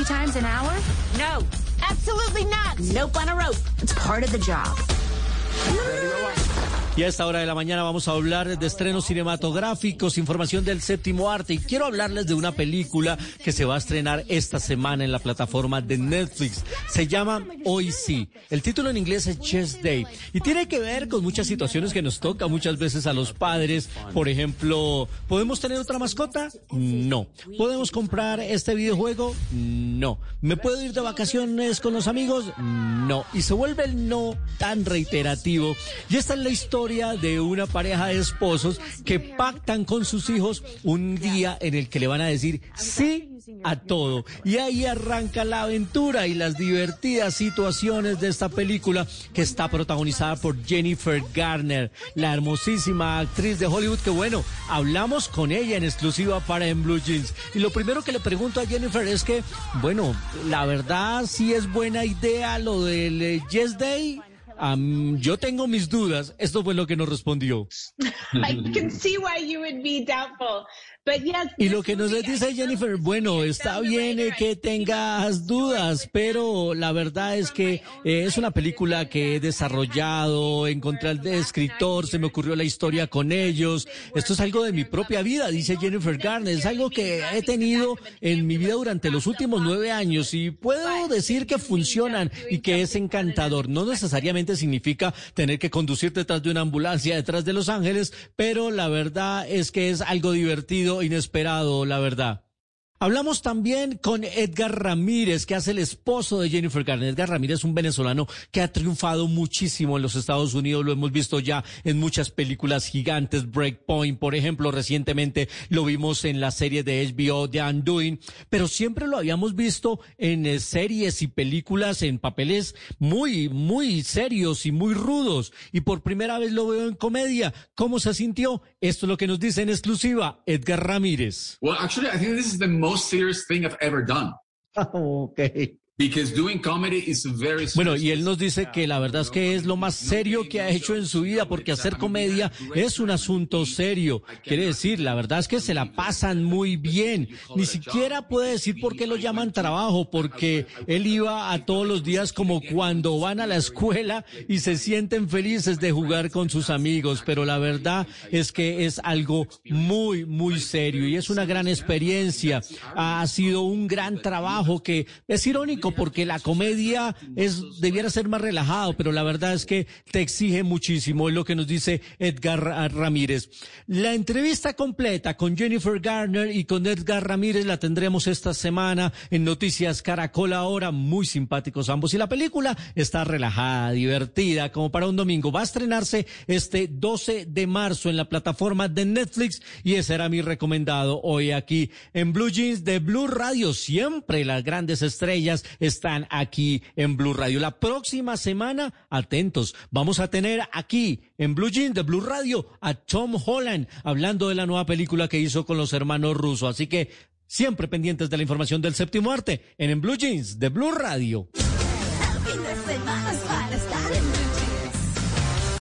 50 times an hour? No, absolutely not. Nope on a rope. It's part of the job. Y a esta hora de la mañana vamos a hablar de estrenos cinematográficos, información del séptimo arte y quiero hablarles de una película que se va a estrenar esta semana en la plataforma de Netflix. Se llama Hoy sí. El título en inglés es Chess Day y tiene que ver con muchas situaciones que nos toca muchas veces a los padres. Por ejemplo, ¿podemos tener otra mascota? No. ¿Podemos comprar este videojuego? No. ¿Me puedo ir de vacaciones con los amigos? No. Y se vuelve el no tan reiterativo. Y esta es la historia de una pareja de esposos que pactan con sus hijos un día en el que le van a decir sí a todo. Y ahí arranca la aventura y las divertidas situaciones de esta película que está protagonizada por Jennifer Garner, la hermosísima actriz de Hollywood que bueno, hablamos con ella en exclusiva para En Blue Jeans. Y lo primero que le pregunto a Jennifer es que, bueno, la verdad sí es buena idea lo del eh, Yes Day. Um, yo tengo mis dudas. Esto fue lo que nos respondió. I can see why you would be doubtful. But yes, y lo que nos dice Jennifer, bueno, está bien eh, que tengas dudas, pero la verdad es que eh, es una película que he desarrollado, encontré al escritor, se me ocurrió la historia con ellos. Esto es algo de mi propia vida, dice Jennifer Garner, es algo que he tenido en mi vida durante los últimos nueve años y puedo decir que funcionan y que es encantador. No necesariamente significa tener que conducir detrás de una ambulancia detrás de Los Ángeles, pero la verdad es que es algo divertido inesperado, la verdad. Hablamos también con Edgar Ramírez, que hace el esposo de Jennifer Garner. Edgar Ramírez es un venezolano que ha triunfado muchísimo en los Estados Unidos. Lo hemos visto ya en muchas películas gigantes. Breakpoint, por ejemplo, recientemente lo vimos en la serie de HBO The Undoing, pero siempre lo habíamos visto en eh, series y películas en papeles muy, muy serios y muy rudos. Y por primera vez lo veo en comedia. ¿Cómo se sintió? Esto es lo que nos dice en exclusiva Edgar Ramírez. Well, actually, I think this is the serious thing I've ever done. okay. Because doing comedy is very bueno, y él nos dice que la verdad es que es lo más serio que ha hecho en su vida, porque hacer comedia es un asunto serio. Quiere decir, la verdad es que se la pasan muy bien. Ni siquiera puede decir por qué lo llaman trabajo, porque él iba a todos los días como cuando van a la escuela y se sienten felices de jugar con sus amigos. Pero la verdad es que es algo muy, muy serio y es una gran experiencia. Ha sido un gran trabajo que es irónico porque la comedia es debiera ser más relajado, pero la verdad es que te exige muchísimo, es lo que nos dice Edgar Ramírez. La entrevista completa con Jennifer Garner y con Edgar Ramírez la tendremos esta semana en Noticias Caracol ahora, muy simpáticos ambos. Y la película está relajada, divertida, como para un domingo. Va a estrenarse este 12 de marzo en la plataforma de Netflix y ese era mi recomendado hoy aquí en Blue Jeans de Blue Radio. Siempre las grandes estrellas están aquí en Blue Radio. La próxima semana, atentos, vamos a tener aquí en Blue Jeans de Blue Radio a Tom Holland hablando de la nueva película que hizo con los hermanos rusos. Así que siempre pendientes de la información del séptimo arte en, en Blue Jeans de Blue Radio.